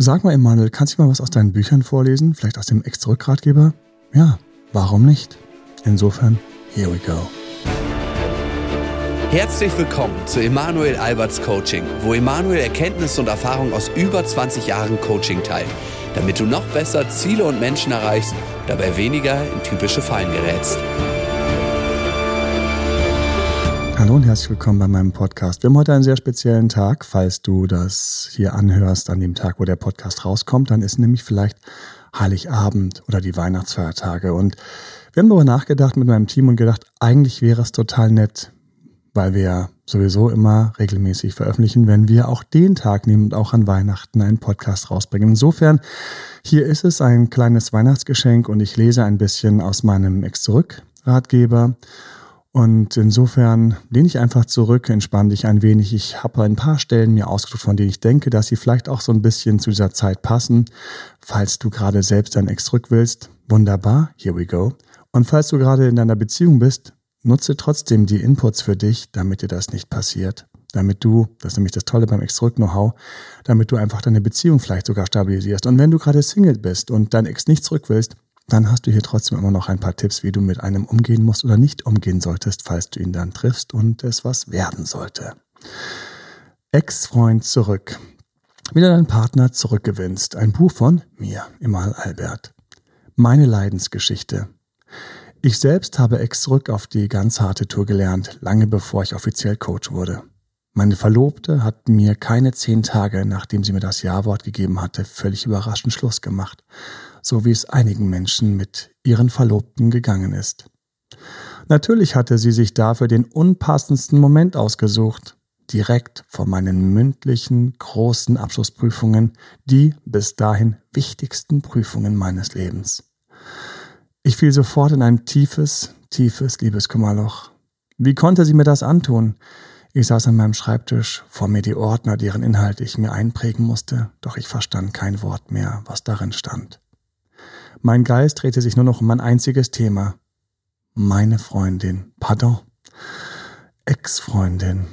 Sag mal, Emanuel, kannst du mal was aus deinen Büchern vorlesen? Vielleicht aus dem Ex-Rückgratgeber? Ja, warum nicht? Insofern, here we go. Herzlich willkommen zu Emanuel Alberts Coaching, wo Emanuel Erkenntnisse und Erfahrung aus über 20 Jahren Coaching teilt, damit du noch besser Ziele und Menschen erreichst, dabei weniger in typische Fallen gerätst. Hallo und herzlich willkommen bei meinem Podcast. Wir haben heute einen sehr speziellen Tag. Falls du das hier anhörst an dem Tag, wo der Podcast rauskommt, dann ist nämlich vielleicht Heiligabend oder die Weihnachtsfeiertage. Und wir haben darüber nachgedacht mit meinem Team und gedacht, eigentlich wäre es total nett, weil wir sowieso immer regelmäßig veröffentlichen, wenn wir auch den Tag nehmen und auch an Weihnachten einen Podcast rausbringen. Insofern, hier ist es ein kleines Weihnachtsgeschenk und ich lese ein bisschen aus meinem Ex-Zurück-Ratgeber und insofern lehne ich einfach zurück, entspanne dich ein wenig. Ich habe ein paar Stellen mir ausgesucht, von denen ich denke, dass sie vielleicht auch so ein bisschen zu dieser Zeit passen. Falls du gerade selbst dein Ex zurück willst, wunderbar, here we go. Und falls du gerade in deiner Beziehung bist, nutze trotzdem die Inputs für dich, damit dir das nicht passiert. Damit du, das ist nämlich das Tolle beim Ex-Zurück-Know-how, damit du einfach deine Beziehung vielleicht sogar stabilisierst. Und wenn du gerade Single bist und dein Ex nicht zurück willst, dann hast du hier trotzdem immer noch ein paar Tipps, wie du mit einem umgehen musst oder nicht umgehen solltest, falls du ihn dann triffst und es was werden sollte. Ex-Freund zurück. Wie du deinen Partner zurückgewinnst. Ein Buch von mir, Emal Albert. Meine Leidensgeschichte. Ich selbst habe Ex zurück auf die ganz harte Tour gelernt, lange bevor ich offiziell Coach wurde. Meine Verlobte hat mir keine zehn Tage, nachdem sie mir das Ja-Wort gegeben hatte, völlig überraschend Schluss gemacht so wie es einigen Menschen mit ihren Verlobten gegangen ist. Natürlich hatte sie sich dafür den unpassendsten Moment ausgesucht, direkt vor meinen mündlichen großen Abschlussprüfungen, die bis dahin wichtigsten Prüfungen meines Lebens. Ich fiel sofort in ein tiefes, tiefes Liebeskummerloch. Wie konnte sie mir das antun? Ich saß an meinem Schreibtisch, vor mir die Ordner, deren Inhalt ich mir einprägen musste, doch ich verstand kein Wort mehr, was darin stand. Mein Geist drehte sich nur noch um ein einziges Thema. Meine Freundin. Pardon. Ex-Freundin.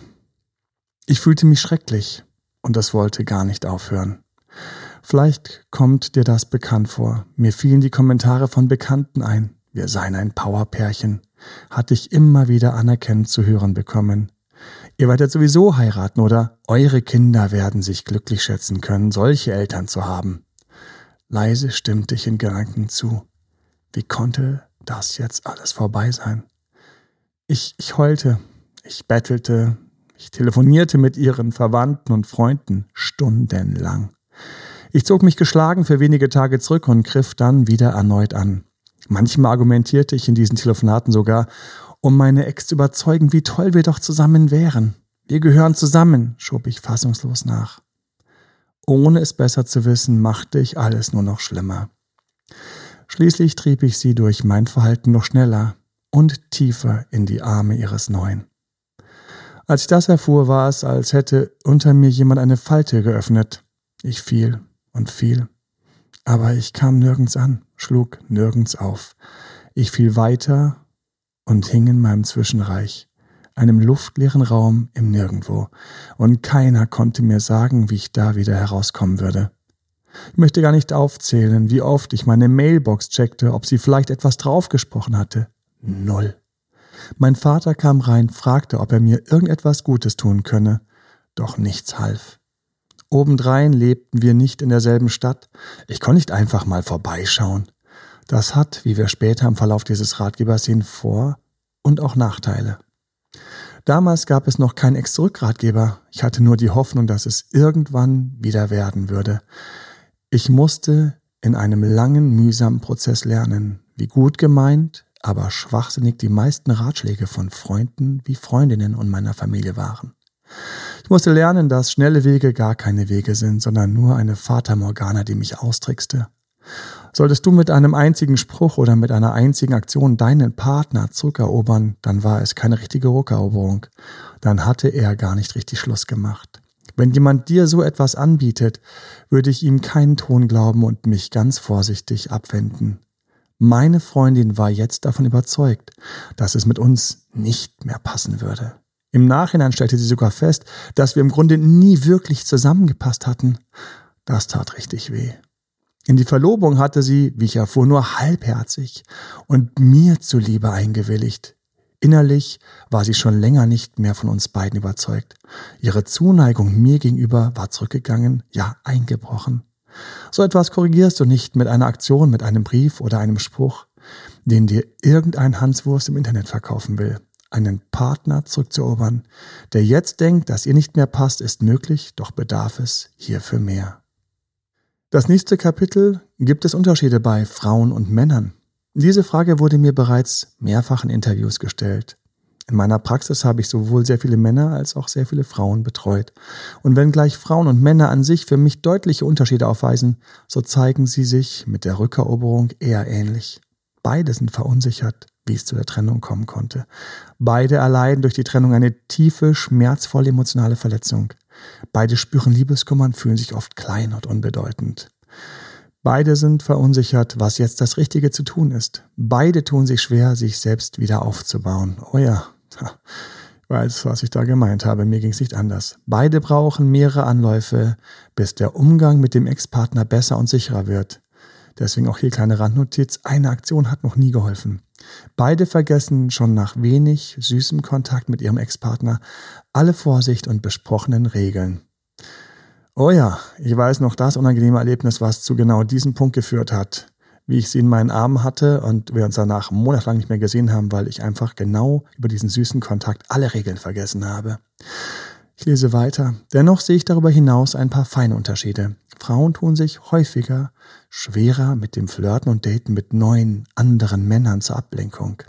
Ich fühlte mich schrecklich und das wollte gar nicht aufhören. Vielleicht kommt dir das bekannt vor. Mir fielen die Kommentare von Bekannten ein. Wir seien ein Powerpärchen. Hatte ich immer wieder anerkennend zu hören bekommen. Ihr werdet sowieso heiraten oder eure Kinder werden sich glücklich schätzen können, solche Eltern zu haben. Leise stimmte ich in Gedanken zu. Wie konnte das jetzt alles vorbei sein? Ich, ich heulte, ich bettelte, ich telefonierte mit ihren Verwandten und Freunden stundenlang. Ich zog mich geschlagen für wenige Tage zurück und griff dann wieder erneut an. Manchmal argumentierte ich in diesen Telefonaten sogar, um meine Ex zu überzeugen, wie toll wir doch zusammen wären. Wir gehören zusammen, schob ich fassungslos nach. Ohne es besser zu wissen, machte ich alles nur noch schlimmer. Schließlich trieb ich sie durch mein Verhalten noch schneller und tiefer in die Arme ihres Neuen. Als ich das erfuhr, war es, als hätte unter mir jemand eine Falte geöffnet. Ich fiel und fiel. Aber ich kam nirgends an, schlug nirgends auf. Ich fiel weiter und hing in meinem Zwischenreich einem luftleeren Raum im Nirgendwo, und keiner konnte mir sagen, wie ich da wieder herauskommen würde. Ich möchte gar nicht aufzählen, wie oft ich meine Mailbox checkte, ob sie vielleicht etwas draufgesprochen hatte. Null. Mein Vater kam rein, fragte, ob er mir irgendetwas Gutes tun könne, doch nichts half. Obendrein lebten wir nicht in derselben Stadt. Ich konnte nicht einfach mal vorbeischauen. Das hat, wie wir später im Verlauf dieses Ratgebers sehen, Vor- und auch Nachteile. Damals gab es noch keinen Ex-Zurück-Ratgeber. Ich hatte nur die Hoffnung, dass es irgendwann wieder werden würde. Ich musste in einem langen, mühsamen Prozess lernen, wie gut gemeint, aber schwachsinnig die meisten Ratschläge von Freunden wie Freundinnen und meiner Familie waren. Ich musste lernen, dass schnelle Wege gar keine Wege sind, sondern nur eine Fata Morgana, die mich austrickste. Solltest du mit einem einzigen Spruch oder mit einer einzigen Aktion deinen Partner zurückerobern, dann war es keine richtige Rückeroberung. Dann hatte er gar nicht richtig Schluss gemacht. Wenn jemand dir so etwas anbietet, würde ich ihm keinen Ton glauben und mich ganz vorsichtig abwenden. Meine Freundin war jetzt davon überzeugt, dass es mit uns nicht mehr passen würde. Im Nachhinein stellte sie sogar fest, dass wir im Grunde nie wirklich zusammengepasst hatten. Das tat richtig weh. In die Verlobung hatte sie, wie ich erfuhr, nur halbherzig und mir zuliebe eingewilligt. Innerlich war sie schon länger nicht mehr von uns beiden überzeugt. Ihre Zuneigung mir gegenüber war zurückgegangen, ja eingebrochen. So etwas korrigierst du nicht mit einer Aktion, mit einem Brief oder einem Spruch, den dir irgendein Hanswurst im Internet verkaufen will. Einen Partner zurückzuerobern, der jetzt denkt, dass ihr nicht mehr passt, ist möglich, doch bedarf es hierfür mehr. Das nächste Kapitel gibt es Unterschiede bei Frauen und Männern. Diese Frage wurde mir bereits mehrfach in Interviews gestellt. In meiner Praxis habe ich sowohl sehr viele Männer als auch sehr viele Frauen betreut. Und wenn gleich Frauen und Männer an sich für mich deutliche Unterschiede aufweisen, so zeigen sie sich mit der Rückeroberung eher ähnlich. Beide sind verunsichert, wie es zu der Trennung kommen konnte. Beide erleiden durch die Trennung eine tiefe, schmerzvolle emotionale Verletzung. Beide spüren Liebeskummer und fühlen sich oft klein und unbedeutend. Beide sind verunsichert, was jetzt das Richtige zu tun ist. Beide tun sich schwer, sich selbst wieder aufzubauen. Oh ja, ich weiß, was ich da gemeint habe. Mir ging es nicht anders. Beide brauchen mehrere Anläufe, bis der Umgang mit dem Ex-Partner besser und sicherer wird. Deswegen auch hier kleine Randnotiz. Eine Aktion hat noch nie geholfen. Beide vergessen schon nach wenig süßem Kontakt mit ihrem Ex-Partner alle Vorsicht und besprochenen Regeln. Oh ja, ich weiß noch das unangenehme Erlebnis, was zu genau diesem Punkt geführt hat. Wie ich sie in meinen Armen hatte und wir uns danach monatelang nicht mehr gesehen haben, weil ich einfach genau über diesen süßen Kontakt alle Regeln vergessen habe. Ich lese weiter. Dennoch sehe ich darüber hinaus ein paar feine Unterschiede. Frauen tun sich häufiger schwerer mit dem Flirten und Daten mit neuen, anderen Männern zur Ablenkung.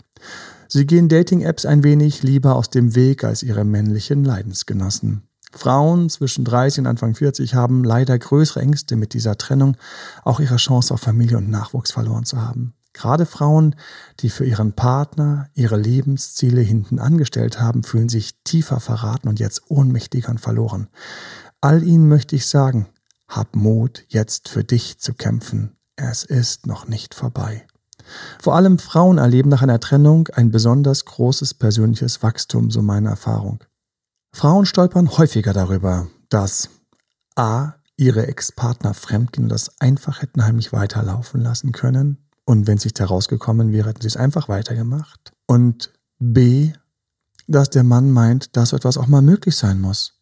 Sie gehen Dating-Apps ein wenig lieber aus dem Weg als ihre männlichen Leidensgenossen. Frauen zwischen 30 und Anfang 40 haben leider größere Ängste mit dieser Trennung, auch ihre Chance auf Familie und Nachwuchs verloren zu haben. Gerade Frauen, die für ihren Partner ihre Lebensziele hinten angestellt haben, fühlen sich tiefer verraten und jetzt ohnmächtiger und verloren. All ihnen möchte ich sagen, hab Mut, jetzt für dich zu kämpfen. Es ist noch nicht vorbei. Vor allem Frauen erleben nach einer Trennung ein besonders großes persönliches Wachstum, so meine Erfahrung. Frauen stolpern häufiger darüber, dass a. ihre Ex-Partner fremdgehen und das einfach hätten heimlich weiterlaufen lassen können. Und wenn es nicht herausgekommen wäre, hätten sie es einfach weitergemacht. Und b. dass der Mann meint, dass so etwas auch mal möglich sein muss.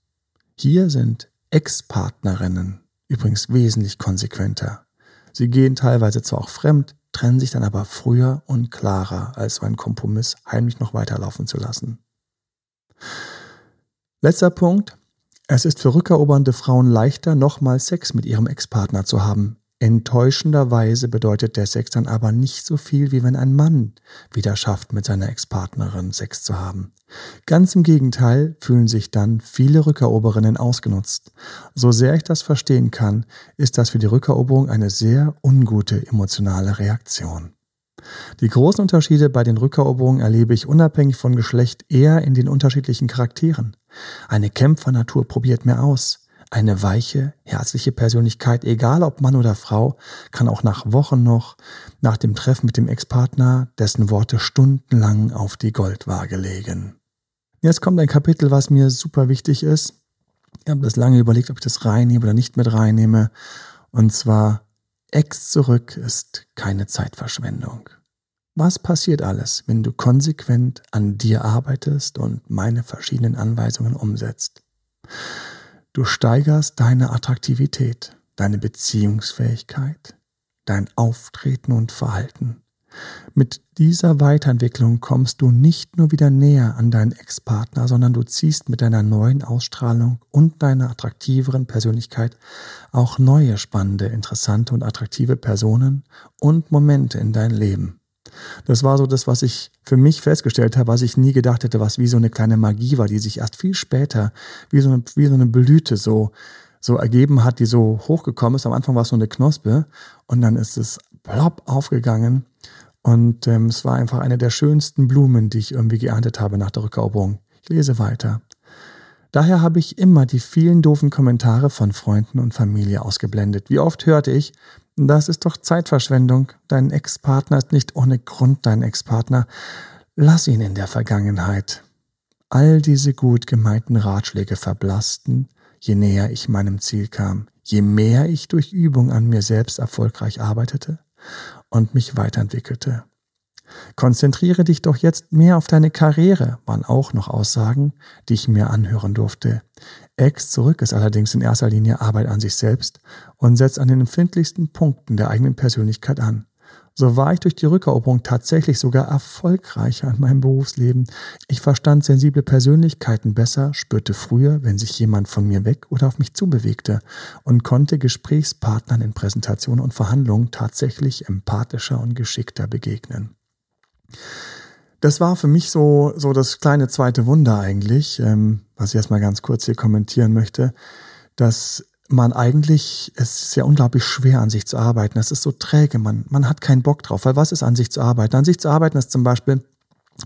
Hier sind Ex-Partnerinnen übrigens wesentlich konsequenter. Sie gehen teilweise zwar auch fremd, trennen sich dann aber früher und klarer, als so ein Kompromiss heimlich noch weiterlaufen zu lassen. Letzter Punkt. Es ist für rückerobernde Frauen leichter, nochmal Sex mit ihrem Ex-Partner zu haben. Enttäuschenderweise bedeutet der Sex dann aber nicht so viel, wie wenn ein Mann wieder schafft, mit seiner Ex-Partnerin Sex zu haben. Ganz im Gegenteil fühlen sich dann viele Rückeroberinnen ausgenutzt. So sehr ich das verstehen kann, ist das für die Rückeroberung eine sehr ungute emotionale Reaktion. Die großen Unterschiede bei den Rückeroberungen erlebe ich unabhängig von Geschlecht eher in den unterschiedlichen Charakteren. Eine Kämpfernatur probiert mehr aus. Eine weiche, herzliche Persönlichkeit, egal ob Mann oder Frau, kann auch nach Wochen noch, nach dem Treffen mit dem Ex-Partner, dessen Worte stundenlang auf die Goldwaage legen. Jetzt kommt ein Kapitel, was mir super wichtig ist. Ich habe das lange überlegt, ob ich das reinnehme oder nicht mit reinnehme. Und zwar, Ex zurück ist keine Zeitverschwendung. Was passiert alles, wenn du konsequent an dir arbeitest und meine verschiedenen Anweisungen umsetzt? Du steigerst deine Attraktivität, deine Beziehungsfähigkeit, dein Auftreten und Verhalten. Mit dieser Weiterentwicklung kommst du nicht nur wieder näher an deinen Ex-Partner, sondern du ziehst mit deiner neuen Ausstrahlung und deiner attraktiveren Persönlichkeit auch neue spannende, interessante und attraktive Personen und Momente in dein Leben. Das war so das, was ich für mich festgestellt habe, was ich nie gedacht hätte, was wie so eine kleine Magie war, die sich erst viel später, wie so eine, wie so eine Blüte so, so ergeben hat, die so hochgekommen ist. Am Anfang war es so eine Knospe und dann ist es plopp aufgegangen und ähm, es war einfach eine der schönsten Blumen, die ich irgendwie geerntet habe nach der Rückeroberung. Ich lese weiter. Daher habe ich immer die vielen doofen Kommentare von Freunden und Familie ausgeblendet. Wie oft hörte ich, das ist doch Zeitverschwendung. Dein Ex-Partner ist nicht ohne Grund dein Ex-Partner. Lass ihn in der Vergangenheit. All diese gut gemeinten Ratschläge verblassten, je näher ich meinem Ziel kam. je mehr ich durch Übung an mir selbst erfolgreich arbeitete und mich weiterentwickelte. Konzentriere dich doch jetzt mehr auf deine Karriere, waren auch noch Aussagen, die ich mir anhören durfte. Ex zurück ist allerdings in erster Linie Arbeit an sich selbst und setzt an den empfindlichsten Punkten der eigenen Persönlichkeit an. So war ich durch die Rückeroberung tatsächlich sogar erfolgreicher in meinem Berufsleben. Ich verstand sensible Persönlichkeiten besser, spürte früher, wenn sich jemand von mir weg oder auf mich zubewegte und konnte Gesprächspartnern in Präsentationen und Verhandlungen tatsächlich empathischer und geschickter begegnen. Das war für mich so, so das kleine zweite Wunder eigentlich, ähm, was ich erstmal ganz kurz hier kommentieren möchte, dass man eigentlich, es ist ja unglaublich schwer, an sich zu arbeiten. Es ist so träge, man, man hat keinen Bock drauf. Weil was ist an sich zu arbeiten? An sich zu arbeiten ist zum Beispiel,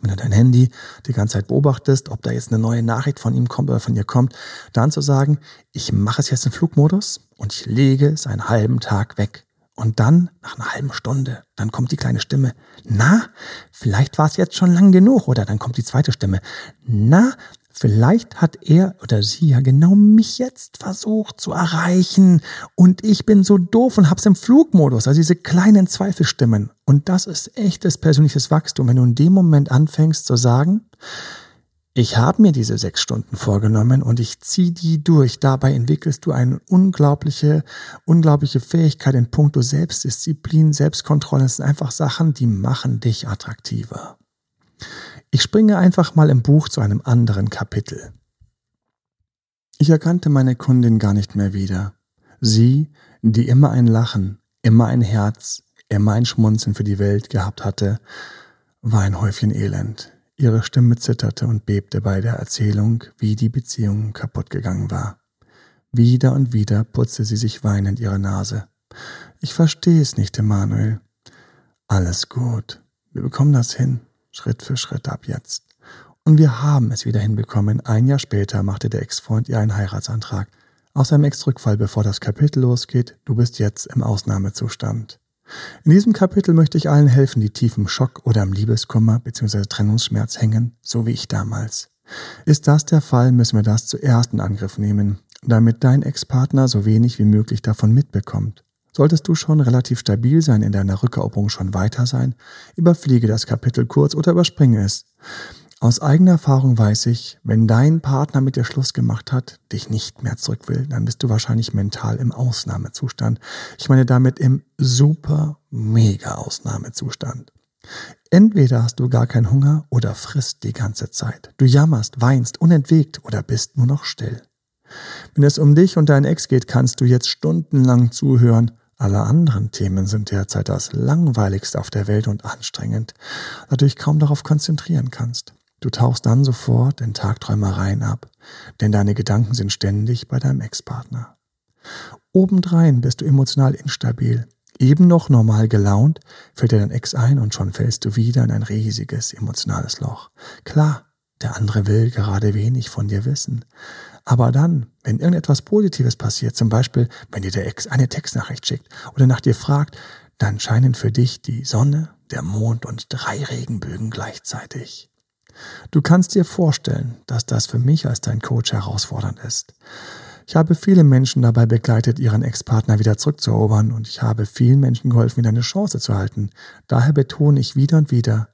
wenn du dein Handy die ganze Zeit beobachtest, ob da jetzt eine neue Nachricht von ihm kommt oder von ihr kommt, dann zu sagen, ich mache es jetzt in Flugmodus und ich lege es einen halben Tag weg. Und dann, nach einer halben Stunde, dann kommt die kleine Stimme. Na, vielleicht war es jetzt schon lang genug. Oder dann kommt die zweite Stimme. Na, Vielleicht hat er oder sie ja genau mich jetzt versucht zu erreichen und ich bin so doof und hab's im Flugmodus, also diese kleinen Zweifelstimmen. Und das ist echtes persönliches Wachstum, wenn du in dem Moment anfängst zu sagen, ich habe mir diese sechs Stunden vorgenommen und ich ziehe die durch. Dabei entwickelst du eine unglaubliche, unglaubliche Fähigkeit in puncto Selbstdisziplin, Selbstkontrolle. Das sind einfach Sachen, die machen dich attraktiver. Ich springe einfach mal im Buch zu einem anderen Kapitel. Ich erkannte meine Kundin gar nicht mehr wieder. Sie, die immer ein Lachen, immer ein Herz, immer ein Schmunzeln für die Welt gehabt hatte, war ein Häufchen Elend. Ihre Stimme zitterte und bebte bei der Erzählung, wie die Beziehung kaputt gegangen war. Wieder und wieder putzte sie sich weinend ihre Nase. Ich verstehe es nicht, Emanuel. Alles gut. Wir bekommen das hin. Schritt für Schritt ab jetzt. Und wir haben es wieder hinbekommen. Ein Jahr später machte der Ex-Freund ihr einen Heiratsantrag. Aus einem Ex-Rückfall, bevor das Kapitel losgeht, du bist jetzt im Ausnahmezustand. In diesem Kapitel möchte ich allen helfen, die tief im Schock oder im Liebeskummer bzw. Trennungsschmerz hängen, so wie ich damals. Ist das der Fall, müssen wir das zuerst in Angriff nehmen, damit dein Ex-Partner so wenig wie möglich davon mitbekommt. Solltest du schon relativ stabil sein, in deiner Rückeroberung schon weiter sein, überfliege das Kapitel kurz oder überspringe es. Aus eigener Erfahrung weiß ich, wenn dein Partner mit dir Schluss gemacht hat, dich nicht mehr zurück will, dann bist du wahrscheinlich mental im Ausnahmezustand. Ich meine damit im super, mega Ausnahmezustand. Entweder hast du gar keinen Hunger oder frisst die ganze Zeit. Du jammerst, weinst, unentwegt oder bist nur noch still. Wenn es um dich und deinen Ex geht, kannst du jetzt stundenlang zuhören alle anderen Themen sind derzeit das langweiligste auf der Welt und anstrengend, da du dich kaum darauf konzentrieren kannst. Du tauchst dann sofort in Tagträumereien ab, denn deine Gedanken sind ständig bei deinem Ex-Partner. Obendrein bist du emotional instabil. Eben noch normal gelaunt, fällt dir dein Ex ein und schon fällst du wieder in ein riesiges emotionales Loch. Klar, der andere will gerade wenig von dir wissen. Aber dann, wenn irgendetwas Positives passiert, zum Beispiel, wenn dir der Ex eine Textnachricht schickt oder nach dir fragt, dann scheinen für dich die Sonne, der Mond und drei Regenbögen gleichzeitig. Du kannst dir vorstellen, dass das für mich als dein Coach herausfordernd ist. Ich habe viele Menschen dabei begleitet, ihren Ex-Partner wieder zurückzuerobern und ich habe vielen Menschen geholfen, wieder eine Chance zu halten. Daher betone ich wieder und wieder,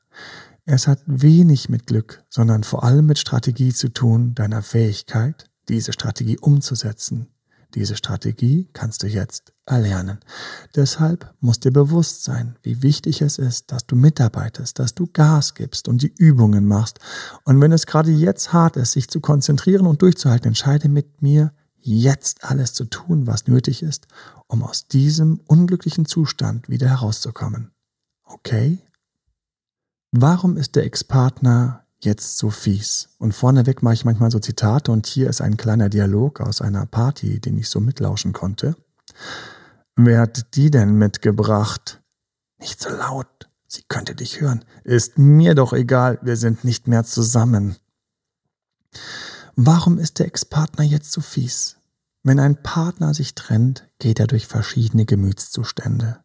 es hat wenig mit Glück, sondern vor allem mit Strategie zu tun, deiner Fähigkeit, diese Strategie umzusetzen. Diese Strategie kannst du jetzt erlernen. Deshalb muss dir bewusst sein, wie wichtig es ist, dass du mitarbeitest, dass du Gas gibst und die Übungen machst. Und wenn es gerade jetzt hart ist, sich zu konzentrieren und durchzuhalten, entscheide mit mir, jetzt alles zu tun, was nötig ist, um aus diesem unglücklichen Zustand wieder herauszukommen. Okay? Warum ist der Ex-Partner jetzt so fies? Und vorneweg mache ich manchmal so Zitate und hier ist ein kleiner Dialog aus einer Party, den ich so mitlauschen konnte. Wer hat die denn mitgebracht? Nicht so laut, sie könnte dich hören. Ist mir doch egal, wir sind nicht mehr zusammen. Warum ist der Ex-Partner jetzt so fies? Wenn ein Partner sich trennt, geht er durch verschiedene Gemütszustände.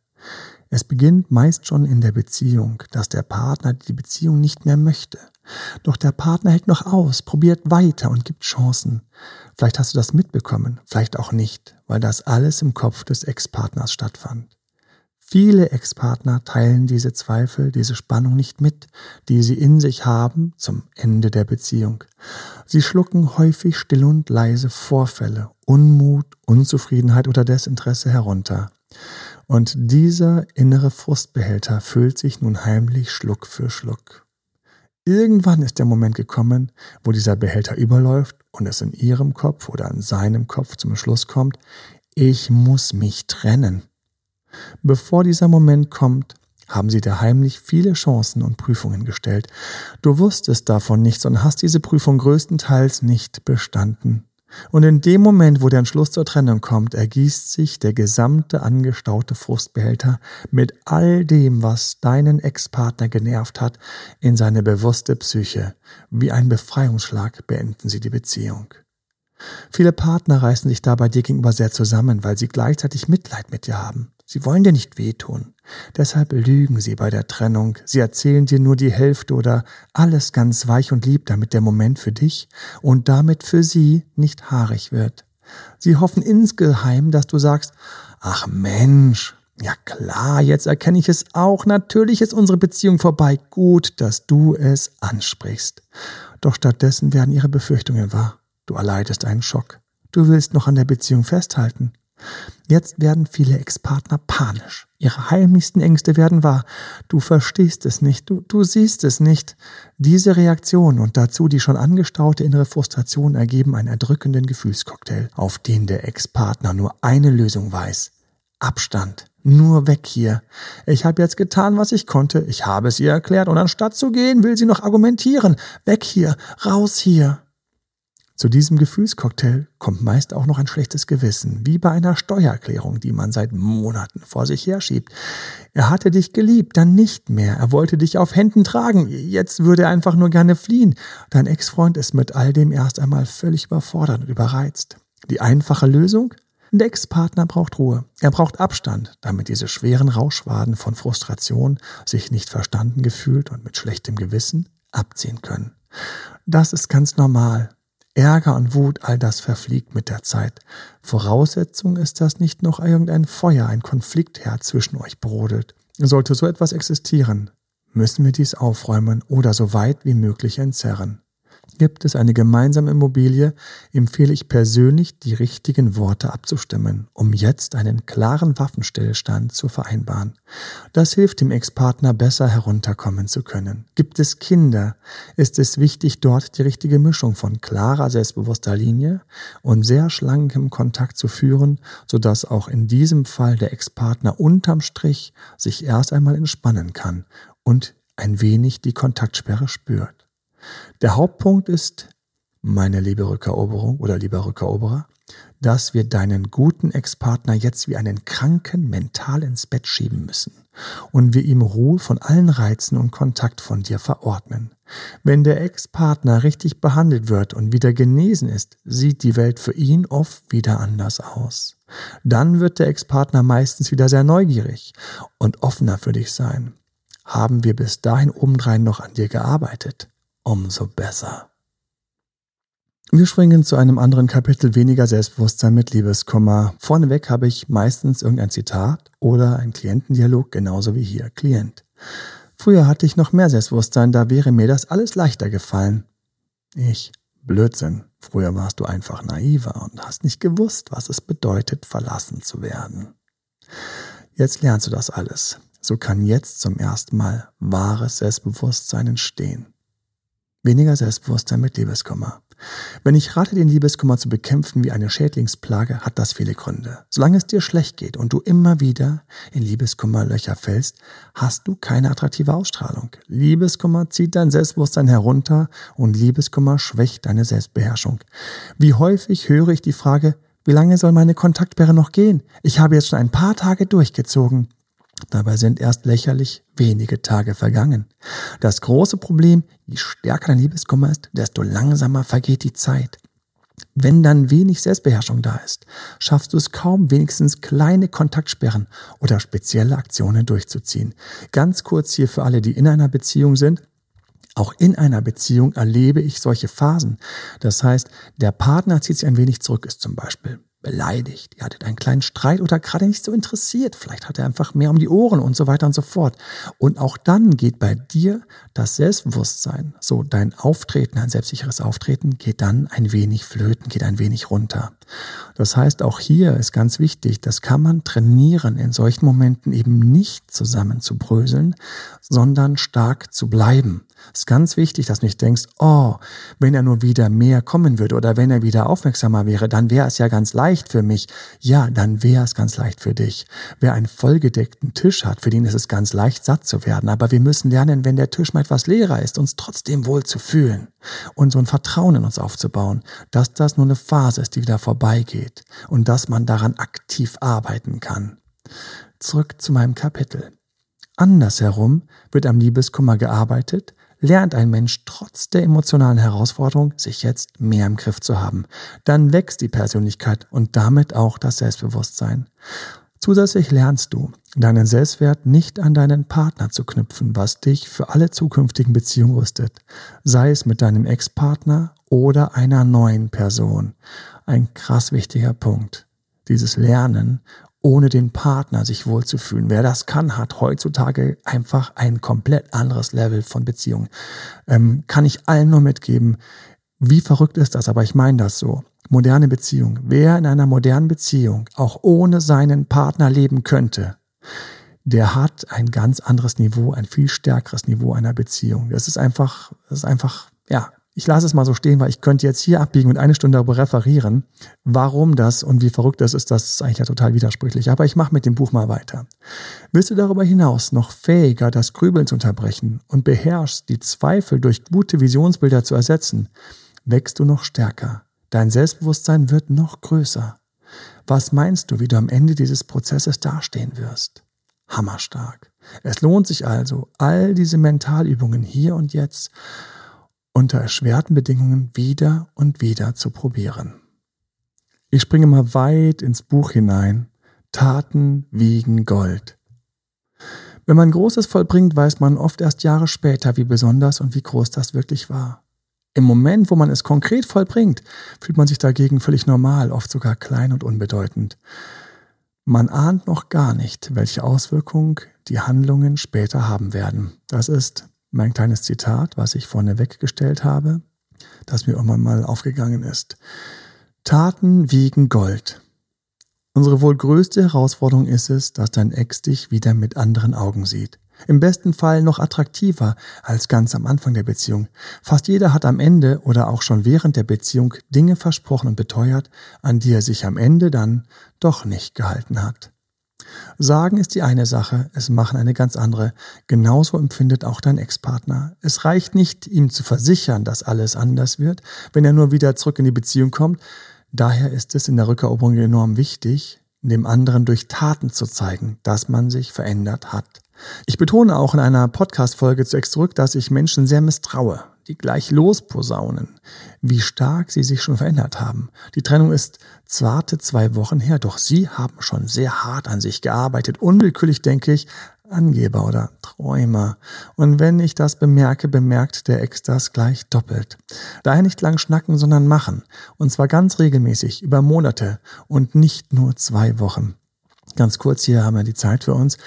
Es beginnt meist schon in der Beziehung, dass der Partner die Beziehung nicht mehr möchte. Doch der Partner hält noch aus, probiert weiter und gibt Chancen. Vielleicht hast du das mitbekommen, vielleicht auch nicht, weil das alles im Kopf des Ex-Partners stattfand. Viele Ex-Partner teilen diese Zweifel, diese Spannung nicht mit, die sie in sich haben zum Ende der Beziehung. Sie schlucken häufig still und leise Vorfälle, Unmut, Unzufriedenheit oder Desinteresse herunter. Und dieser innere Frustbehälter füllt sich nun heimlich Schluck für Schluck. Irgendwann ist der Moment gekommen, wo dieser Behälter überläuft und es in ihrem Kopf oder in seinem Kopf zum Schluss kommt, ich muss mich trennen. Bevor dieser Moment kommt, haben sie dir heimlich viele Chancen und Prüfungen gestellt. Du wusstest davon nichts und hast diese Prüfung größtenteils nicht bestanden. Und in dem Moment, wo der Entschluss zur Trennung kommt, ergießt sich der gesamte angestaute Frustbehälter mit all dem, was deinen Ex-Partner genervt hat, in seine bewusste Psyche. Wie ein Befreiungsschlag beenden sie die Beziehung. Viele Partner reißen sich dabei dir gegenüber sehr zusammen, weil sie gleichzeitig Mitleid mit dir haben. Sie wollen dir nicht wehtun. Deshalb lügen sie bei der Trennung. Sie erzählen dir nur die Hälfte oder alles ganz weich und lieb, damit der Moment für dich und damit für sie nicht haarig wird. Sie hoffen insgeheim, dass du sagst, ach Mensch, ja klar, jetzt erkenne ich es auch. Natürlich ist unsere Beziehung vorbei. Gut, dass du es ansprichst. Doch stattdessen werden ihre Befürchtungen wahr. Du erleidest einen Schock. Du willst noch an der Beziehung festhalten. Jetzt werden viele Ex-Partner panisch. Ihre heimlichsten Ängste werden wahr. Du verstehst es nicht, du, du siehst es nicht. Diese Reaktion und dazu die schon angestaute innere Frustration ergeben einen erdrückenden Gefühlscocktail, auf den der Ex-Partner nur eine Lösung weiß. Abstand. Nur weg hier. Ich habe jetzt getan, was ich konnte. Ich habe es ihr erklärt und anstatt zu gehen, will sie noch argumentieren. Weg hier. Raus hier. Zu diesem Gefühlscocktail kommt meist auch noch ein schlechtes Gewissen, wie bei einer Steuererklärung, die man seit Monaten vor sich herschiebt. Er hatte dich geliebt, dann nicht mehr. Er wollte dich auf Händen tragen. Jetzt würde er einfach nur gerne fliehen. Dein Ex-Freund ist mit all dem erst einmal völlig überfordert und überreizt. Die einfache Lösung? Der Ex-Partner braucht Ruhe. Er braucht Abstand, damit diese schweren Rauschwaden von Frustration, sich nicht verstanden gefühlt und mit schlechtem Gewissen abziehen können. Das ist ganz normal. Ärger und Wut, all das verfliegt mit der Zeit. Voraussetzung ist, dass nicht noch irgendein Feuer, ein Konfliktherd zwischen euch brodelt. Sollte so etwas existieren, müssen wir dies aufräumen oder so weit wie möglich entzerren. Gibt es eine gemeinsame Immobilie, empfehle ich persönlich, die richtigen Worte abzustimmen, um jetzt einen klaren Waffenstillstand zu vereinbaren. Das hilft dem Ex-Partner besser herunterkommen zu können. Gibt es Kinder, ist es wichtig, dort die richtige Mischung von klarer, selbstbewusster Linie und sehr schlankem Kontakt zu führen, sodass auch in diesem Fall der Ex-Partner unterm Strich sich erst einmal entspannen kann und ein wenig die Kontaktsperre spürt. Der Hauptpunkt ist, meine liebe Rückeroberung oder lieber Rückeroberer, dass wir deinen guten Ex-Partner jetzt wie einen Kranken mental ins Bett schieben müssen und wir ihm Ruhe von allen Reizen und Kontakt von dir verordnen. Wenn der Ex-Partner richtig behandelt wird und wieder genesen ist, sieht die Welt für ihn oft wieder anders aus. Dann wird der Ex-Partner meistens wieder sehr neugierig und offener für dich sein. Haben wir bis dahin obendrein noch an dir gearbeitet? Umso besser. Wir springen zu einem anderen Kapitel weniger Selbstbewusstsein mit Liebeskummer. Vorneweg habe ich meistens irgendein Zitat oder ein Klientendialog, genauso wie hier Klient. Früher hatte ich noch mehr Selbstbewusstsein, da wäre mir das alles leichter gefallen. Ich, Blödsinn. Früher warst du einfach naiver und hast nicht gewusst, was es bedeutet, verlassen zu werden. Jetzt lernst du das alles. So kann jetzt zum ersten Mal wahres Selbstbewusstsein entstehen. Weniger Selbstbewusstsein mit Liebeskummer. Wenn ich rate, den Liebeskummer zu bekämpfen wie eine Schädlingsplage, hat das viele Gründe. Solange es dir schlecht geht und du immer wieder in Liebeskummerlöcher fällst, hast du keine attraktive Ausstrahlung. Liebeskummer zieht dein Selbstbewusstsein herunter und Liebeskummer schwächt deine Selbstbeherrschung. Wie häufig höre ich die Frage, wie lange soll meine Kontaktsperre noch gehen? Ich habe jetzt schon ein paar Tage durchgezogen. Dabei sind erst lächerlich wenige Tage vergangen. Das große Problem, je stärker dein Liebeskummer ist, desto langsamer vergeht die Zeit. Wenn dann wenig Selbstbeherrschung da ist, schaffst du es kaum, wenigstens kleine Kontaktsperren oder spezielle Aktionen durchzuziehen. Ganz kurz hier für alle, die in einer Beziehung sind. Auch in einer Beziehung erlebe ich solche Phasen. Das heißt, der Partner zieht sich ein wenig zurück, ist zum Beispiel beleidigt, ihr hattet einen kleinen Streit oder gerade nicht so interessiert, vielleicht hat er einfach mehr um die Ohren und so weiter und so fort. Und auch dann geht bei dir das Selbstbewusstsein, so dein Auftreten, ein selbstsicheres Auftreten, geht dann ein wenig flöten, geht ein wenig runter. Das heißt, auch hier ist ganz wichtig, das kann man trainieren, in solchen Momenten eben nicht zusammen zu bröseln, sondern stark zu bleiben. Ist ganz wichtig, dass du nicht denkst, oh, wenn er nur wieder mehr kommen würde oder wenn er wieder aufmerksamer wäre, dann wäre es ja ganz leicht für mich. Ja, dann wäre es ganz leicht für dich. Wer einen vollgedeckten Tisch hat, für den ist es ganz leicht, satt zu werden. Aber wir müssen lernen, wenn der Tisch mal etwas leerer ist, uns trotzdem wohl zu fühlen und so ein Vertrauen in uns aufzubauen, dass das nur eine Phase ist, die wieder vorbeigeht und dass man daran aktiv arbeiten kann. Zurück zu meinem Kapitel. Andersherum wird am Liebeskummer gearbeitet, lernt ein Mensch trotz der emotionalen Herausforderung, sich jetzt mehr im Griff zu haben. Dann wächst die Persönlichkeit und damit auch das Selbstbewusstsein. Zusätzlich lernst du, deinen Selbstwert nicht an deinen Partner zu knüpfen, was dich für alle zukünftigen Beziehungen rüstet, sei es mit deinem Ex-Partner oder einer neuen Person. Ein krass wichtiger Punkt. Dieses Lernen ohne den Partner sich wohlzufühlen. Wer das kann, hat heutzutage einfach ein komplett anderes Level von Beziehung. Ähm, kann ich allen nur mitgeben. Wie verrückt ist das? Aber ich meine das so. Moderne Beziehung. Wer in einer modernen Beziehung auch ohne seinen Partner leben könnte, der hat ein ganz anderes Niveau, ein viel stärkeres Niveau einer Beziehung. Das ist einfach, das ist einfach, ja, ich lasse es mal so stehen, weil ich könnte jetzt hier abbiegen und eine Stunde darüber referieren, warum das und wie verrückt das ist, das ist eigentlich ja total widersprüchlich. Aber ich mache mit dem Buch mal weiter. Willst du darüber hinaus noch fähiger, das Grübeln zu unterbrechen und beherrschst, die Zweifel durch gute Visionsbilder zu ersetzen, wächst du noch stärker. Dein Selbstbewusstsein wird noch größer. Was meinst du, wie du am Ende dieses Prozesses dastehen wirst? Hammerstark. Es lohnt sich also, all diese Mentalübungen hier und jetzt unter erschwerten Bedingungen wieder und wieder zu probieren. Ich springe mal weit ins Buch hinein. Taten wiegen Gold. Wenn man Großes vollbringt, weiß man oft erst Jahre später, wie besonders und wie groß das wirklich war. Im Moment, wo man es konkret vollbringt, fühlt man sich dagegen völlig normal, oft sogar klein und unbedeutend. Man ahnt noch gar nicht, welche Auswirkung die Handlungen später haben werden. Das ist mein kleines Zitat, was ich vorne weggestellt habe, das mir irgendwann mal aufgegangen ist. Taten wiegen Gold. Unsere wohl größte Herausforderung ist es, dass dein Ex dich wieder mit anderen Augen sieht. Im besten Fall noch attraktiver als ganz am Anfang der Beziehung. Fast jeder hat am Ende oder auch schon während der Beziehung Dinge versprochen und beteuert, an die er sich am Ende dann doch nicht gehalten hat. Sagen ist die eine Sache, es machen eine ganz andere. Genauso empfindet auch dein Ex-Partner. Es reicht nicht, ihm zu versichern, dass alles anders wird, wenn er nur wieder zurück in die Beziehung kommt. Daher ist es in der Rückeroberung enorm wichtig, dem anderen durch Taten zu zeigen, dass man sich verändert hat. Ich betone auch in einer Podcast-Folge zu Ex zurück, dass ich Menschen sehr misstraue die gleich losposaunen, wie stark sie sich schon verändert haben. Die Trennung ist zwarte zwei Wochen her, doch sie haben schon sehr hart an sich gearbeitet. Unwillkürlich denke ich, Angeber oder Träumer. Und wenn ich das bemerke, bemerkt der Ex das gleich doppelt. Daher nicht lang schnacken, sondern machen. Und zwar ganz regelmäßig, über Monate und nicht nur zwei Wochen. Ganz kurz, hier haben wir die Zeit für uns.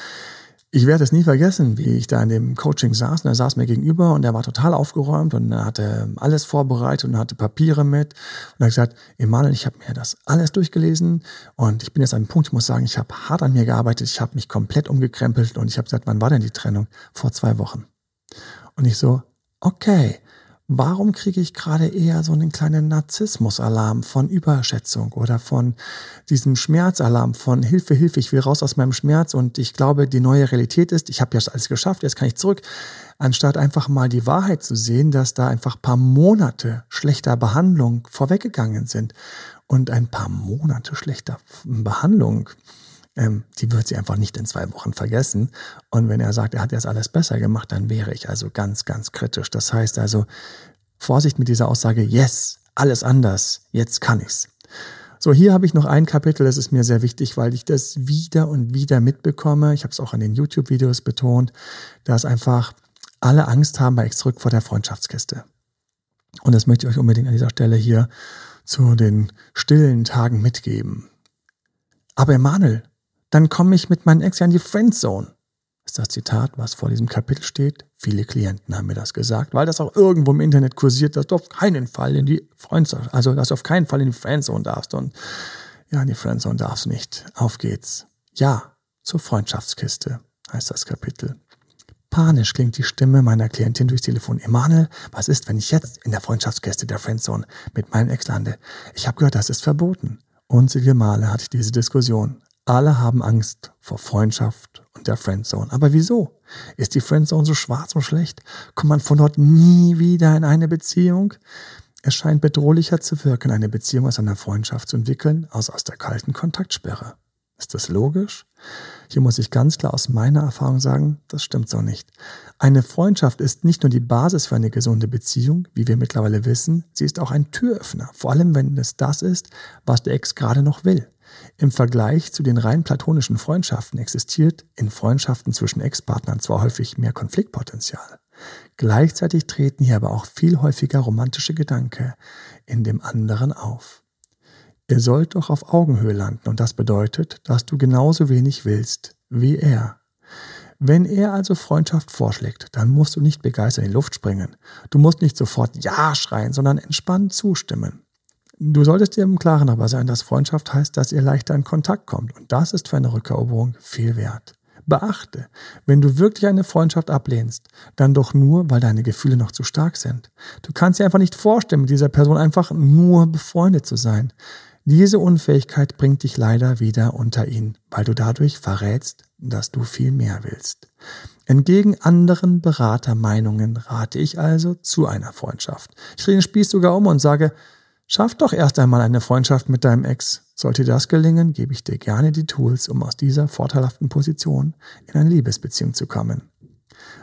Ich werde es nie vergessen, wie ich da in dem Coaching saß und er saß mir gegenüber und er war total aufgeräumt und er hatte alles vorbereitet und hatte Papiere mit und er hat gesagt, Emanuel, ich habe mir das alles durchgelesen und ich bin jetzt an einem Punkt, ich muss sagen, ich habe hart an mir gearbeitet, ich habe mich komplett umgekrempelt und ich habe gesagt, wann war denn die Trennung? Vor zwei Wochen. Und ich so, okay, warum kriege ich gerade eher so einen kleinen Narzissmusalarm von Überschätzung oder von diesem Schmerzalarm von Hilfe, Hilfe, ich will raus aus meinem Schmerz und ich glaube, die neue Realität ist, ich habe ja alles geschafft, jetzt kann ich zurück, anstatt einfach mal die Wahrheit zu sehen, dass da einfach paar Monate schlechter Behandlung vorweggegangen sind und ein paar Monate schlechter Behandlung ähm, die wird sie einfach nicht in zwei Wochen vergessen. Und wenn er sagt, er hat jetzt alles besser gemacht, dann wäre ich also ganz, ganz kritisch. Das heißt also, Vorsicht mit dieser Aussage, yes, alles anders, jetzt kann ich's. So, hier habe ich noch ein Kapitel, das ist mir sehr wichtig, weil ich das wieder und wieder mitbekomme. Ich habe es auch in den YouTube-Videos betont, dass einfach alle Angst haben bei X-Rück vor der Freundschaftskiste. Und das möchte ich euch unbedingt an dieser Stelle hier zu den stillen Tagen mitgeben. Aber Emanuel, dann komme ich mit meinen Ex ja in die Friendzone. Ist das Zitat, was vor diesem Kapitel steht? Viele Klienten haben mir das gesagt, weil das auch irgendwo im Internet kursiert, dass du auf keinen Fall in die Freundschaft, also dass du auf keinen Fall in die Friendzone darfst. Und ja, in die Friendzone darfst du nicht. Auf geht's. Ja, zur Freundschaftskiste heißt das Kapitel. Panisch klingt die Stimme meiner Klientin durchs Telefon. Emanuel, was ist, wenn ich jetzt in der Freundschaftskäste der Friendzone mit meinem Ex lande? Ich habe gehört, das ist verboten. Unzählige Male hatte ich diese Diskussion. Alle haben Angst vor Freundschaft und der Friendzone. Aber wieso? Ist die Friendzone so schwarz und schlecht? Kommt man von dort nie wieder in eine Beziehung? Es scheint bedrohlicher zu wirken, eine Beziehung aus einer Freundschaft zu entwickeln, als aus der kalten Kontaktsperre. Ist das logisch? Hier muss ich ganz klar aus meiner Erfahrung sagen, das stimmt so nicht. Eine Freundschaft ist nicht nur die Basis für eine gesunde Beziehung, wie wir mittlerweile wissen, sie ist auch ein Türöffner, vor allem wenn es das ist, was der Ex gerade noch will. Im Vergleich zu den rein platonischen Freundschaften existiert in Freundschaften zwischen Ex-Partnern zwar häufig mehr Konfliktpotenzial. Gleichzeitig treten hier aber auch viel häufiger romantische Gedanken in dem anderen auf. Ihr sollt doch auf Augenhöhe landen und das bedeutet, dass du genauso wenig willst wie er. Wenn er also Freundschaft vorschlägt, dann musst du nicht begeistert in die Luft springen. Du musst nicht sofort Ja schreien, sondern entspannt zustimmen. Du solltest dir im Klaren aber sein, dass Freundschaft heißt, dass ihr leichter in Kontakt kommt. Und das ist für eine Rückeroberung viel wert. Beachte, wenn du wirklich eine Freundschaft ablehnst, dann doch nur, weil deine Gefühle noch zu stark sind. Du kannst dir einfach nicht vorstellen, mit dieser Person einfach nur befreundet zu sein. Diese Unfähigkeit bringt dich leider wieder unter ihn, weil du dadurch verrätst, dass du viel mehr willst. Entgegen anderen Beratermeinungen rate ich also zu einer Freundschaft. Ich drehe den Spieß sogar um und sage, schaff doch erst einmal eine Freundschaft mit deinem Ex. Sollte das gelingen, gebe ich dir gerne die Tools, um aus dieser vorteilhaften Position in eine Liebesbeziehung zu kommen.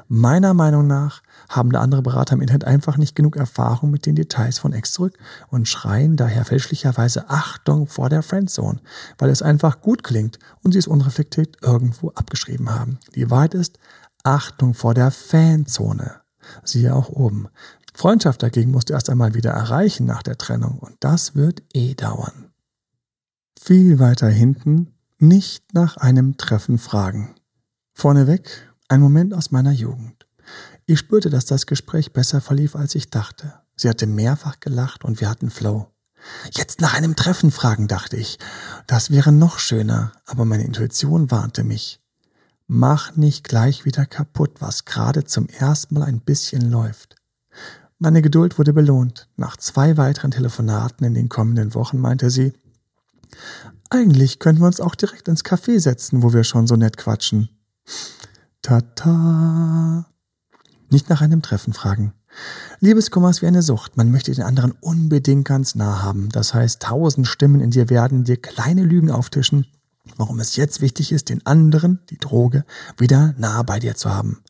Meiner Meinung nach haben da andere Berater im Internet einfach nicht genug Erfahrung mit den Details von Ex zurück und schreien daher fälschlicherweise Achtung vor der Friendzone, weil es einfach gut klingt und sie es unreflektiert irgendwo abgeschrieben haben. Die Wahrheit ist Achtung vor der Fanzone. Siehe auch oben. Freundschaft dagegen musst du erst einmal wieder erreichen nach der Trennung und das wird eh dauern. Viel weiter hinten nicht nach einem Treffen fragen. Vorneweg ein Moment aus meiner Jugend. Ich spürte, dass das Gespräch besser verlief, als ich dachte. Sie hatte mehrfach gelacht und wir hatten Flow. Jetzt nach einem Treffen fragen, dachte ich. Das wäre noch schöner, aber meine Intuition warnte mich. Mach nicht gleich wieder kaputt, was gerade zum ersten Mal ein bisschen läuft. Meine Geduld wurde belohnt. Nach zwei weiteren Telefonaten in den kommenden Wochen meinte sie, eigentlich können wir uns auch direkt ins Café setzen, wo wir schon so nett quatschen. Tata. Nicht nach einem Treffen fragen. Liebeskummer ist wie eine Sucht. Man möchte den anderen unbedingt ganz nah haben. Das heißt, tausend Stimmen in dir werden dir kleine Lügen auftischen, warum es jetzt wichtig ist, den anderen, die Droge, wieder nah bei dir zu haben.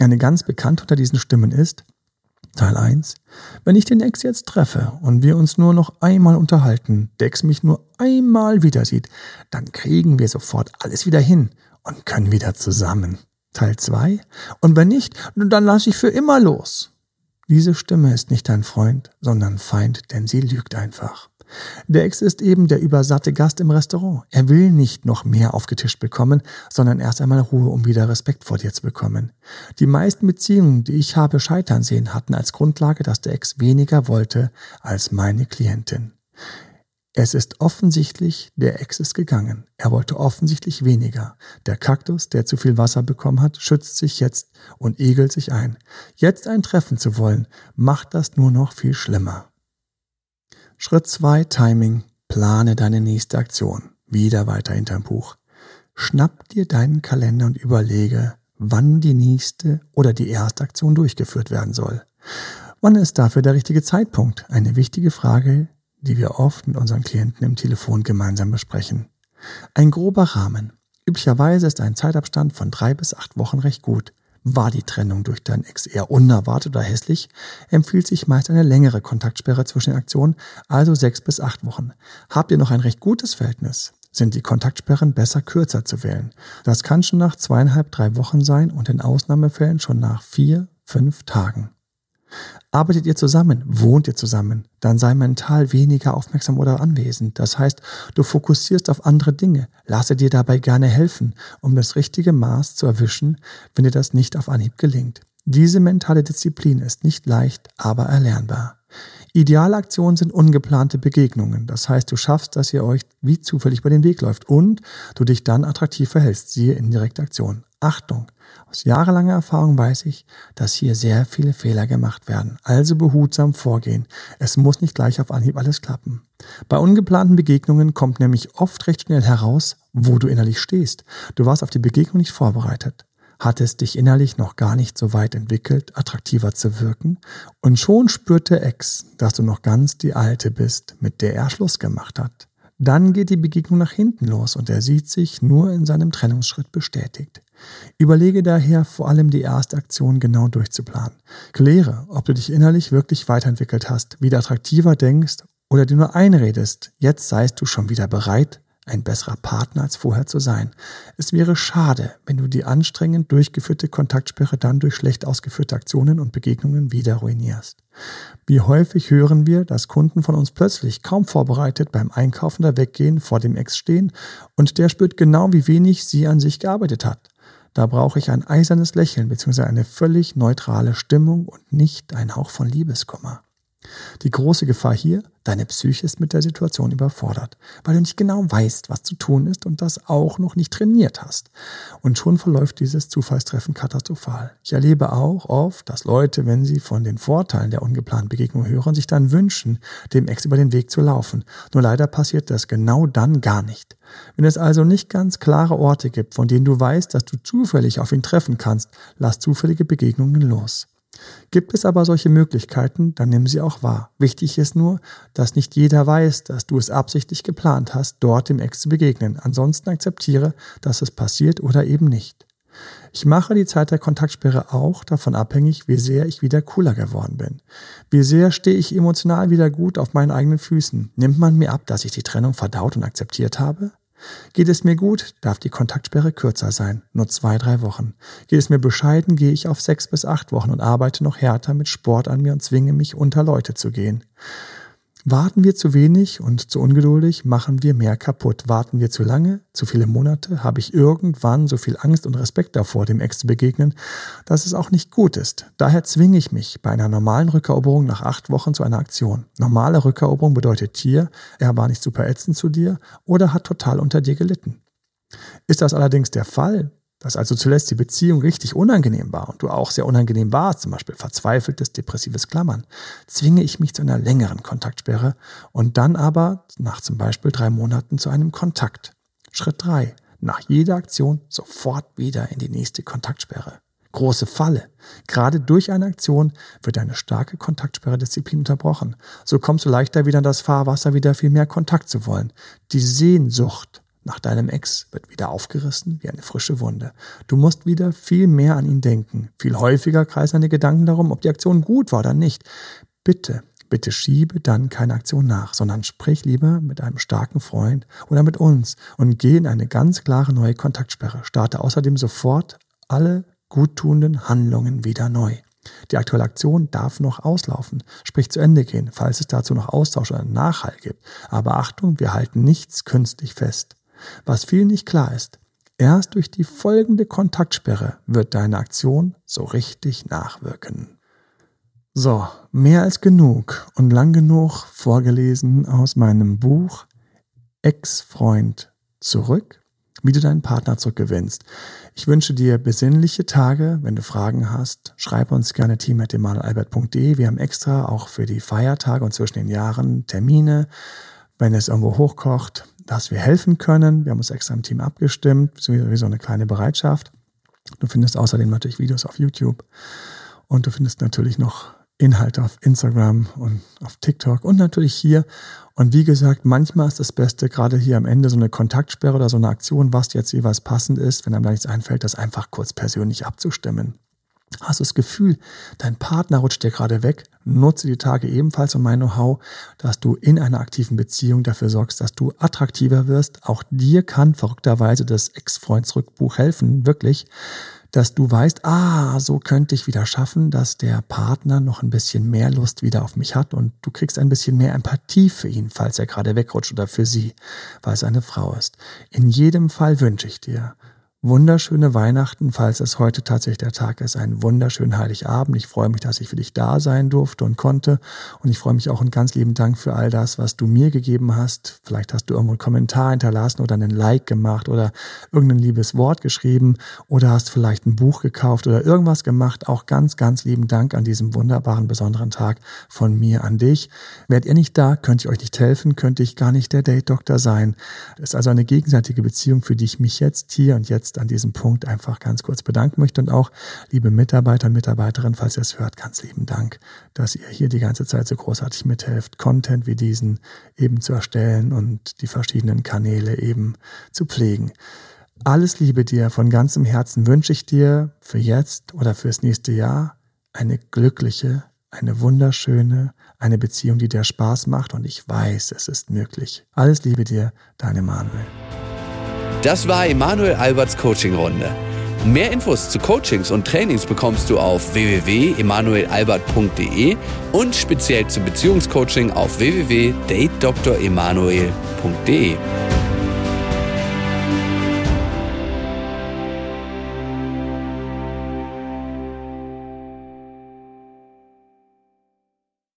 Eine ganz bekannte unter diesen Stimmen ist, Teil 1. Wenn ich den Ex jetzt treffe und wir uns nur noch einmal unterhalten, der Ex mich nur einmal wieder sieht, dann kriegen wir sofort alles wieder hin und können wieder zusammen. Teil 2. Und wenn nicht, dann lass ich für immer los. Diese Stimme ist nicht dein Freund, sondern Feind, denn sie lügt einfach. Der Ex ist eben der übersatte Gast im Restaurant. Er will nicht noch mehr aufgetischt bekommen, sondern erst einmal Ruhe, um wieder Respekt vor dir zu bekommen. Die meisten Beziehungen, die ich habe scheitern sehen, hatten als Grundlage, dass der Ex weniger wollte als meine Klientin. Es ist offensichtlich, der Ex ist gegangen. Er wollte offensichtlich weniger. Der Kaktus, der zu viel Wasser bekommen hat, schützt sich jetzt und egelt sich ein. Jetzt ein Treffen zu wollen, macht das nur noch viel schlimmer. Schritt 2 Timing. Plane deine nächste Aktion. Wieder weiter hinterm Buch. Schnapp dir deinen Kalender und überlege, wann die nächste oder die erste Aktion durchgeführt werden soll. Wann ist dafür der richtige Zeitpunkt? Eine wichtige Frage, die wir oft mit unseren Klienten im Telefon gemeinsam besprechen. Ein grober Rahmen. Üblicherweise ist ein Zeitabstand von drei bis acht Wochen recht gut. War die Trennung durch deinen Ex eher unerwartet oder hässlich, empfiehlt sich meist eine längere Kontaktsperre zwischen den Aktionen, also sechs bis acht Wochen. Habt ihr noch ein recht gutes Verhältnis, sind die Kontaktsperren besser kürzer zu wählen. Das kann schon nach zweieinhalb, drei Wochen sein und in Ausnahmefällen schon nach vier, fünf Tagen. Arbeitet ihr zusammen, wohnt ihr zusammen, dann sei mental weniger aufmerksam oder anwesend. Das heißt, du fokussierst auf andere Dinge, lasse dir dabei gerne helfen, um das richtige Maß zu erwischen, wenn dir das nicht auf Anhieb gelingt. Diese mentale Disziplin ist nicht leicht, aber erlernbar. Ideale Aktionen sind ungeplante Begegnungen. Das heißt, du schaffst, dass ihr euch wie zufällig über den Weg läuft und du dich dann attraktiv verhältst. Siehe indirekte Aktion. Achtung! Aus jahrelanger Erfahrung weiß ich, dass hier sehr viele Fehler gemacht werden. Also behutsam vorgehen. Es muss nicht gleich auf Anhieb alles klappen. Bei ungeplanten Begegnungen kommt nämlich oft recht schnell heraus, wo du innerlich stehst. Du warst auf die Begegnung nicht vorbereitet hattest dich innerlich noch gar nicht so weit entwickelt, attraktiver zu wirken, und schon spürte Ex, dass du noch ganz die Alte bist, mit der er Schluss gemacht hat. Dann geht die Begegnung nach hinten los und er sieht sich nur in seinem Trennungsschritt bestätigt. Überlege daher vor allem die erste Aktion genau durchzuplanen. Kläre, ob du dich innerlich wirklich weiterentwickelt hast, wieder attraktiver denkst oder dir nur einredest, jetzt seist du schon wieder bereit, ein besserer Partner als vorher zu sein. Es wäre schade, wenn du die anstrengend durchgeführte Kontaktsperre dann durch schlecht ausgeführte Aktionen und Begegnungen wieder ruinierst. Wie häufig hören wir, dass Kunden von uns plötzlich kaum vorbereitet beim Einkaufen oder Weggehen vor dem Ex stehen und der spürt genau, wie wenig sie an sich gearbeitet hat. Da brauche ich ein eisernes Lächeln bzw. eine völlig neutrale Stimmung und nicht ein Hauch von Liebeskummer. Die große Gefahr hier, deine Psyche ist mit der Situation überfordert, weil du nicht genau weißt, was zu tun ist und das auch noch nicht trainiert hast. Und schon verläuft dieses Zufallstreffen katastrophal. Ich erlebe auch oft, dass Leute, wenn sie von den Vorteilen der ungeplanten Begegnung hören, sich dann wünschen, dem Ex über den Weg zu laufen. Nur leider passiert das genau dann gar nicht. Wenn es also nicht ganz klare Orte gibt, von denen du weißt, dass du zufällig auf ihn treffen kannst, lass zufällige Begegnungen los. Gibt es aber solche Möglichkeiten, dann nimm sie auch wahr. Wichtig ist nur, dass nicht jeder weiß, dass du es absichtlich geplant hast, dort dem Ex zu begegnen. Ansonsten akzeptiere, dass es passiert oder eben nicht. Ich mache die Zeit der Kontaktsperre auch davon abhängig, wie sehr ich wieder cooler geworden bin. Wie sehr stehe ich emotional wieder gut auf meinen eigenen Füßen. Nimmt man mir ab, dass ich die Trennung verdaut und akzeptiert habe? Geht es mir gut, darf die Kontaktsperre kürzer sein, nur zwei, drei Wochen. Geht es mir bescheiden, gehe ich auf sechs bis acht Wochen und arbeite noch härter mit Sport an mir und zwinge mich, unter Leute zu gehen. Warten wir zu wenig und zu ungeduldig, machen wir mehr kaputt. Warten wir zu lange, zu viele Monate, habe ich irgendwann so viel Angst und Respekt davor, dem Ex zu begegnen, dass es auch nicht gut ist. Daher zwinge ich mich bei einer normalen Rückeroberung nach acht Wochen zu einer Aktion. Normale Rückeroberung bedeutet hier, er war nicht super ätzend zu dir oder hat total unter dir gelitten. Ist das allerdings der Fall, dass also zuletzt die Beziehung richtig unangenehm war und du auch sehr unangenehm warst, zum Beispiel verzweifeltes, depressives Klammern, zwinge ich mich zu einer längeren Kontaktsperre und dann aber nach zum Beispiel drei Monaten zu einem Kontakt. Schritt drei: Nach jeder Aktion sofort wieder in die nächste Kontaktsperre. Große Falle. Gerade durch eine Aktion wird eine starke Kontaktsperre-Disziplin unterbrochen. So kommst du leichter wieder in das Fahrwasser, wieder viel mehr Kontakt zu wollen. Die Sehnsucht nach deinem Ex wird wieder aufgerissen wie eine frische Wunde. Du musst wieder viel mehr an ihn denken. Viel häufiger kreisen deine Gedanken darum, ob die Aktion gut war oder nicht. Bitte, bitte schiebe dann keine Aktion nach, sondern sprich lieber mit einem starken Freund oder mit uns und geh in eine ganz klare neue Kontaktsperre. Starte außerdem sofort alle guttuenden Handlungen wieder neu. Die aktuelle Aktion darf noch auslaufen, sprich zu Ende gehen, falls es dazu noch Austausch oder Nachhall gibt. Aber Achtung, wir halten nichts künstlich fest. Was vielen nicht klar ist, erst durch die folgende Kontaktsperre wird deine Aktion so richtig nachwirken. So, mehr als genug und lang genug vorgelesen aus meinem Buch Ex-Freund zurück, wie du deinen Partner zurückgewinnst. Ich wünsche dir besinnliche Tage. Wenn du Fragen hast, schreib uns gerne team.emanuelalbert.de. Wir haben extra auch für die Feiertage und zwischen den Jahren Termine. Wenn es irgendwo hochkocht, dass wir helfen können. Wir haben uns extra im Team abgestimmt, sowieso eine kleine Bereitschaft. Du findest außerdem natürlich Videos auf YouTube und du findest natürlich noch Inhalte auf Instagram und auf TikTok und natürlich hier. Und wie gesagt, manchmal ist das Beste, gerade hier am Ende so eine Kontaktsperre oder so eine Aktion, was jetzt jeweils passend ist, wenn einem da nichts einfällt, das einfach kurz persönlich abzustimmen. Hast du das Gefühl, dein Partner rutscht dir gerade weg? Nutze die Tage ebenfalls und mein Know-how, dass du in einer aktiven Beziehung dafür sorgst, dass du attraktiver wirst. Auch dir kann verrückterweise das Ex-Freundsrückbuch helfen, wirklich, dass du weißt, ah, so könnte ich wieder schaffen, dass der Partner noch ein bisschen mehr Lust wieder auf mich hat und du kriegst ein bisschen mehr Empathie für ihn, falls er gerade wegrutscht oder für sie, weil es eine Frau ist. In jedem Fall wünsche ich dir, wunderschöne Weihnachten, falls es heute tatsächlich der Tag ist, einen wunderschönen Heiligabend. Ich freue mich, dass ich für dich da sein durfte und konnte. Und ich freue mich auch einen ganz lieben Dank für all das, was du mir gegeben hast. Vielleicht hast du irgendwo einen Kommentar hinterlassen oder einen Like gemacht oder irgendein liebes Wort geschrieben oder hast vielleicht ein Buch gekauft oder irgendwas gemacht. Auch ganz, ganz lieben Dank an diesem wunderbaren, besonderen Tag von mir an dich. Wärt ihr nicht da, könnte ich euch nicht helfen, könnte ich gar nicht der Date-Doktor sein. Es ist also eine gegenseitige Beziehung, für die ich mich jetzt hier und jetzt jetzt an diesem Punkt einfach ganz kurz bedanken möchte und auch, liebe Mitarbeiter und Mitarbeiterinnen, falls ihr es hört, ganz lieben Dank, dass ihr hier die ganze Zeit so großartig mithelft, Content wie diesen eben zu erstellen und die verschiedenen Kanäle eben zu pflegen. Alles Liebe dir, von ganzem Herzen wünsche ich dir für jetzt oder fürs nächste Jahr eine glückliche, eine wunderschöne, eine Beziehung, die dir Spaß macht und ich weiß, es ist möglich. Alles Liebe dir, deine Manuel. Das war Emanuel Alberts Coaching-Runde. Mehr Infos zu Coachings und Trainings bekommst du auf www.emanuelalbert.de und speziell zum Beziehungscoaching auf www.datedremanuel.de.